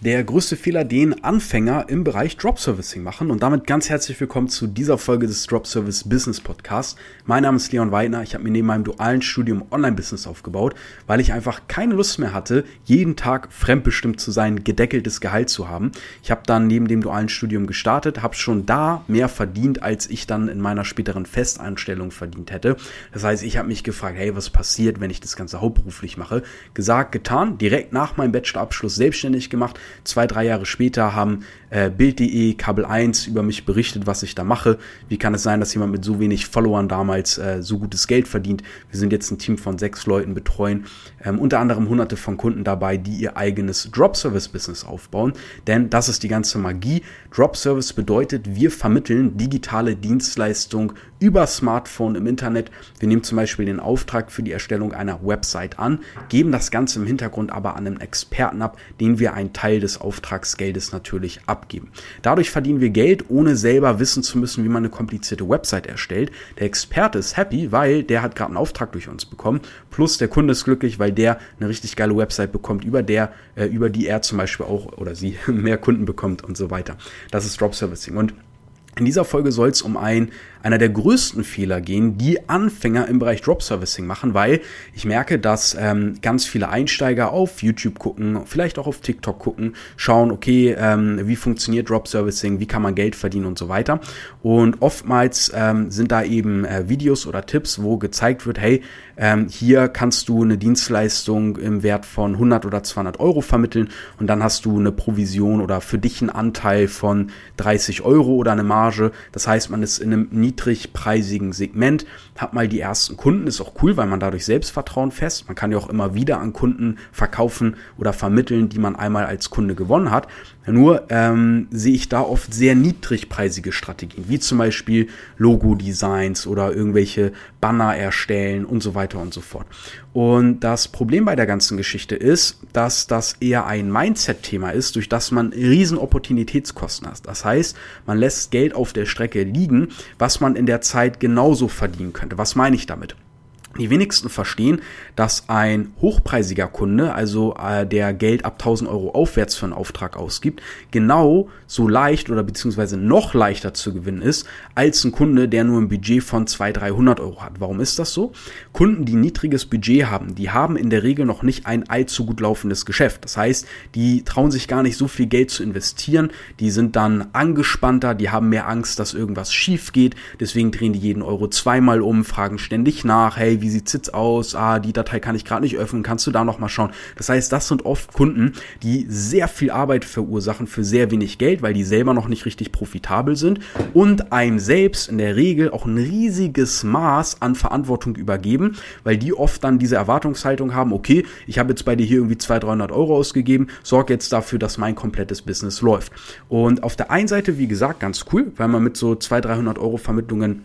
der größte Fehler, den Anfänger im Bereich Drop Servicing machen. Und damit ganz herzlich willkommen zu dieser Folge des Drop Service Business Podcast. Mein Name ist Leon Weidner. Ich habe mir neben meinem dualen Studium Online-Business aufgebaut, weil ich einfach keine Lust mehr hatte, jeden Tag fremdbestimmt zu sein, gedeckeltes Gehalt zu haben. Ich habe dann neben dem dualen Studium gestartet, habe schon da mehr verdient, als ich dann in meiner späteren Festanstellung verdient hätte. Das heißt, ich habe mich gefragt, hey, was passiert, wenn ich das Ganze hauptberuflich mache? Gesagt, getan, direkt nach meinem Bachelorabschluss selbstständig gemacht Zwei, drei Jahre später haben äh, Bild.de, Kabel 1 über mich berichtet, was ich da mache. Wie kann es sein, dass jemand mit so wenig Followern damals äh, so gutes Geld verdient? Wir sind jetzt ein Team von sechs Leuten, betreuen ähm, unter anderem hunderte von Kunden dabei, die ihr eigenes Drop-Service-Business aufbauen. Denn das ist die ganze Magie. Drop-Service bedeutet, wir vermitteln digitale Dienstleistung über Smartphone im Internet. Wir nehmen zum Beispiel den Auftrag für die Erstellung einer Website an, geben das Ganze im Hintergrund aber an einen Experten ab, den wir einen Teil des Auftragsgeldes natürlich abgeben. Dadurch verdienen wir Geld, ohne selber wissen zu müssen, wie man eine komplizierte Website erstellt. Der Experte ist happy, weil der hat gerade einen Auftrag durch uns bekommen. Plus der Kunde ist glücklich, weil der eine richtig geile Website bekommt, über der, äh, über die er zum Beispiel auch oder sie mehr Kunden bekommt und so weiter. Das ist Drop Servicing. Und in dieser Folge soll es um ein einer der größten Fehler gehen, die Anfänger im Bereich Drop Servicing machen, weil ich merke, dass ähm, ganz viele Einsteiger auf YouTube gucken, vielleicht auch auf TikTok gucken, schauen, okay, ähm, wie funktioniert Drop Servicing, wie kann man Geld verdienen und so weiter. Und oftmals ähm, sind da eben äh, Videos oder Tipps, wo gezeigt wird, hey, ähm, hier kannst du eine Dienstleistung im Wert von 100 oder 200 Euro vermitteln und dann hast du eine Provision oder für dich einen Anteil von 30 Euro oder eine Marge. Das heißt, man ist in einem niedrigpreisigen Segment, hat mal die ersten Kunden, ist auch cool, weil man dadurch Selbstvertrauen fest. Man kann ja auch immer wieder an Kunden verkaufen oder vermitteln, die man einmal als Kunde gewonnen hat. Nur ähm, sehe ich da oft sehr niedrigpreisige Strategien, wie zum Beispiel Logo-Designs oder irgendwelche Banner erstellen und so weiter und so fort. Und das Problem bei der ganzen Geschichte ist, dass das eher ein Mindset-Thema ist, durch das man riesen Opportunitätskosten hat. Das heißt, man lässt Geld auf der Strecke liegen, was man in der Zeit genauso verdienen könnte. Was meine ich damit? Die wenigsten verstehen, dass ein hochpreisiger Kunde, also äh, der Geld ab 1000 Euro aufwärts für einen Auftrag ausgibt, genau so leicht oder beziehungsweise noch leichter zu gewinnen ist, als ein Kunde, der nur ein Budget von 200, 300 Euro hat. Warum ist das so? Kunden, die niedriges Budget haben, die haben in der Regel noch nicht ein allzu gut laufendes Geschäft. Das heißt, die trauen sich gar nicht so viel Geld zu investieren, die sind dann angespannter, die haben mehr Angst, dass irgendwas schief geht, deswegen drehen die jeden Euro zweimal um, fragen ständig nach, hey, wie sieht's jetzt aus? Ah, die Datei kann ich gerade nicht öffnen, kannst du da noch mal schauen? Das heißt, das sind oft Kunden, die sehr viel Arbeit verursachen für sehr wenig Geld, weil die selber noch nicht richtig profitabel sind und einem selbst in der Regel auch ein riesiges Maß an Verantwortung übergeben, weil die oft dann diese Erwartungshaltung haben, okay, ich habe jetzt bei dir hier irgendwie 200, 300 Euro ausgegeben, sorg jetzt dafür, dass mein komplettes Business läuft. Und auf der einen Seite, wie gesagt, ganz cool, weil man mit so 200, 300 Euro Vermittlungen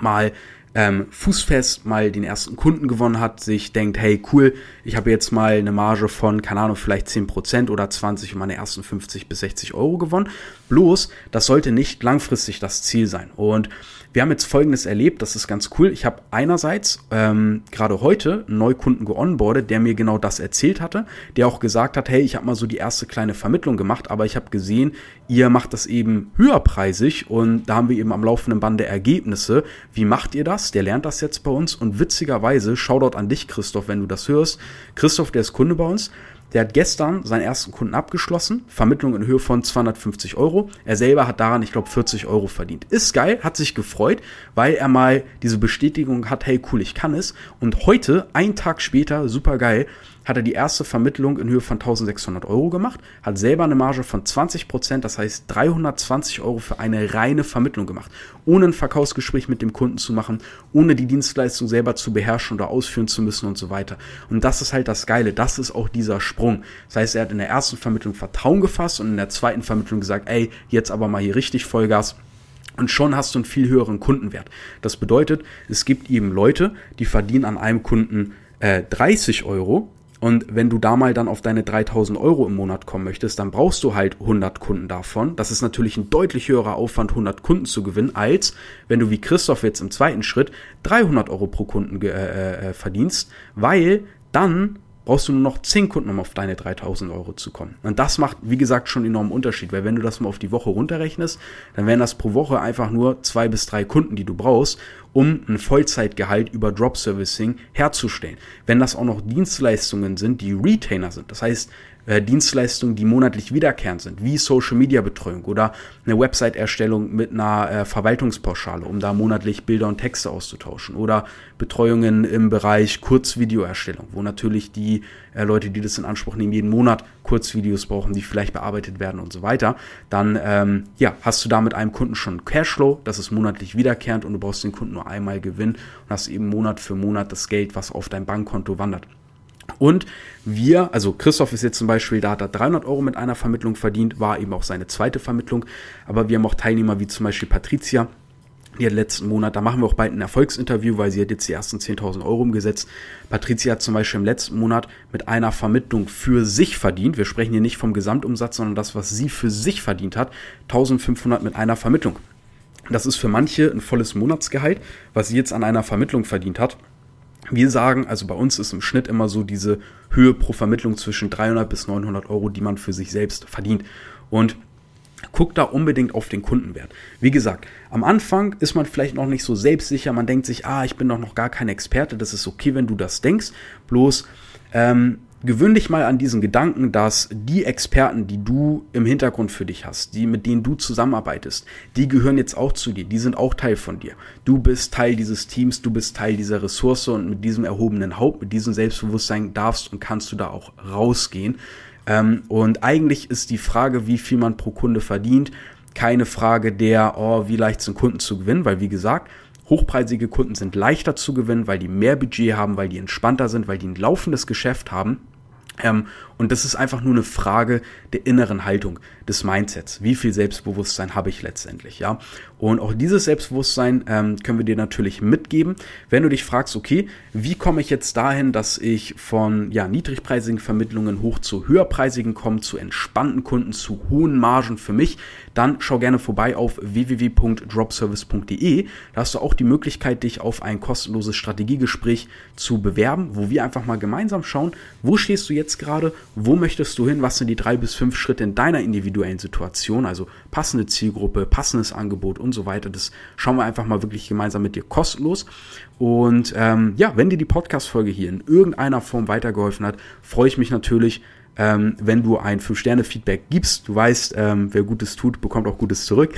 mal ähm, fußfest mal den ersten Kunden gewonnen hat, sich denkt, hey cool, ich habe jetzt mal eine Marge von, keine Ahnung, vielleicht 10% oder 20 und meine ersten 50 bis 60 Euro gewonnen. Bloß, das sollte nicht langfristig das Ziel sein. Und wir haben jetzt Folgendes erlebt, das ist ganz cool. Ich habe einerseits ähm, gerade heute einen Neukunden geonboardet, der mir genau das erzählt hatte, der auch gesagt hat, hey, ich habe mal so die erste kleine Vermittlung gemacht, aber ich habe gesehen, ihr macht das eben höherpreisig und da haben wir eben am laufenden Bande Ergebnisse. Wie macht ihr das? Der lernt das jetzt bei uns und witzigerweise, Shoutout an dich, Christoph, wenn du das hörst. Christoph, der ist Kunde bei uns, der hat gestern seinen ersten Kunden abgeschlossen, Vermittlung in Höhe von 250 Euro. Er selber hat daran, ich glaube, 40 Euro verdient. Ist geil, hat sich gefreut, weil er mal diese Bestätigung hat, hey cool, ich kann es. Und heute, ein Tag später, super geil, hat er die erste Vermittlung in Höhe von 1600 Euro gemacht, hat selber eine Marge von 20 Prozent, das heißt 320 Euro für eine reine Vermittlung gemacht, ohne ein Verkaufsgespräch mit dem Kunden zu machen, ohne die Dienstleistung selber zu beherrschen oder ausführen zu müssen und so weiter. Und das ist halt das Geile, das ist auch dieser Sprung. Das heißt, er hat in der ersten Vermittlung Vertrauen gefasst und in der zweiten Vermittlung gesagt, ey, jetzt aber mal hier richtig Vollgas. Und schon hast du einen viel höheren Kundenwert. Das bedeutet, es gibt eben Leute, die verdienen an einem Kunden äh, 30 Euro und wenn du da mal dann auf deine 3000 Euro im Monat kommen möchtest, dann brauchst du halt 100 Kunden davon. Das ist natürlich ein deutlich höherer Aufwand, 100 Kunden zu gewinnen, als wenn du wie Christoph jetzt im zweiten Schritt 300 Euro pro Kunden äh, äh, verdienst, weil dann brauchst du nur noch 10 Kunden, um auf deine 3000 Euro zu kommen. Und das macht, wie gesagt, schon enormen Unterschied, weil wenn du das mal auf die Woche runterrechnest, dann wären das pro Woche einfach nur zwei bis drei Kunden, die du brauchst, um ein Vollzeitgehalt über Drop Servicing herzustellen. Wenn das auch noch Dienstleistungen sind, die Retainer sind, das heißt, äh, Dienstleistungen, die monatlich wiederkehrend sind, wie Social Media Betreuung oder eine Website-Erstellung mit einer äh, Verwaltungspauschale, um da monatlich Bilder und Texte auszutauschen oder Betreuungen im Bereich Kurzvideoerstellung, wo natürlich die äh, Leute, die das in Anspruch nehmen, jeden Monat Kurzvideos brauchen, die vielleicht bearbeitet werden und so weiter, dann ähm, ja, hast du da mit einem Kunden schon Cashflow, das ist monatlich wiederkehrend und du brauchst den Kunden nur einmal Gewinn und hast eben Monat für Monat das Geld, was auf dein Bankkonto wandert. Und wir, also Christoph ist jetzt zum Beispiel, da hat er 300 Euro mit einer Vermittlung verdient, war eben auch seine zweite Vermittlung. Aber wir haben auch Teilnehmer wie zum Beispiel Patricia, die hat letzten Monat, da machen wir auch bald ein Erfolgsinterview, weil sie hat jetzt die ersten 10.000 Euro umgesetzt. Patricia hat zum Beispiel im letzten Monat mit einer Vermittlung für sich verdient. Wir sprechen hier nicht vom Gesamtumsatz, sondern das, was sie für sich verdient hat. 1.500 mit einer Vermittlung. Das ist für manche ein volles Monatsgehalt, was sie jetzt an einer Vermittlung verdient hat. Wir sagen, also bei uns ist im Schnitt immer so diese Höhe pro Vermittlung zwischen 300 bis 900 Euro, die man für sich selbst verdient. Und guck da unbedingt auf den Kundenwert. Wie gesagt, am Anfang ist man vielleicht noch nicht so selbstsicher. Man denkt sich, ah, ich bin doch noch gar kein Experte. Das ist okay, wenn du das denkst. Bloß ähm, gewöhn dich mal an diesen Gedanken, dass die Experten, die du im Hintergrund für dich hast, die mit denen du zusammenarbeitest, die gehören jetzt auch zu dir, die sind auch Teil von dir. Du bist Teil dieses Teams, du bist Teil dieser Ressource und mit diesem erhobenen Haupt, mit diesem Selbstbewusstsein darfst und kannst du da auch rausgehen. Ähm, und eigentlich ist die Frage, wie viel man pro Kunde verdient, keine Frage der, oh, wie leicht sind Kunden zu gewinnen, weil wie gesagt, hochpreisige Kunden sind leichter zu gewinnen, weil die mehr Budget haben, weil die entspannter sind, weil die ein laufendes Geschäft haben ähm, und das ist einfach nur eine Frage der inneren Haltung, des Mindsets. Wie viel Selbstbewusstsein habe ich letztendlich, ja? Und auch dieses Selbstbewusstsein ähm, können wir dir natürlich mitgeben, wenn du dich fragst, okay, wie komme ich jetzt dahin, dass ich von ja, niedrigpreisigen Vermittlungen hoch zu höherpreisigen komme, zu entspannten Kunden, zu hohen Margen für mich, dann schau gerne vorbei auf www.dropservice.de. Da hast du auch die Möglichkeit, dich auf ein kostenloses Strategiegespräch zu bewerben, wo wir einfach mal gemeinsam schauen, wo stehst du jetzt gerade, wo möchtest du hin, was sind die drei bis fünf Schritte in deiner individuellen Situation, also passende Zielgruppe, passendes Angebot und so weiter. Das schauen wir einfach mal wirklich gemeinsam mit dir kostenlos. Und ähm, ja, wenn dir die Podcast-Folge hier in irgendeiner Form weitergeholfen hat, freue ich mich natürlich, ähm, wenn du ein 5-Sterne-Feedback gibst. Du weißt, ähm, wer Gutes tut, bekommt auch Gutes zurück.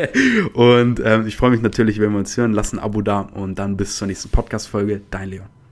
und ähm, ich freue mich natürlich, wenn wir uns hören. Lass ein Abo da und dann bis zur nächsten Podcast-Folge. Dein Leon.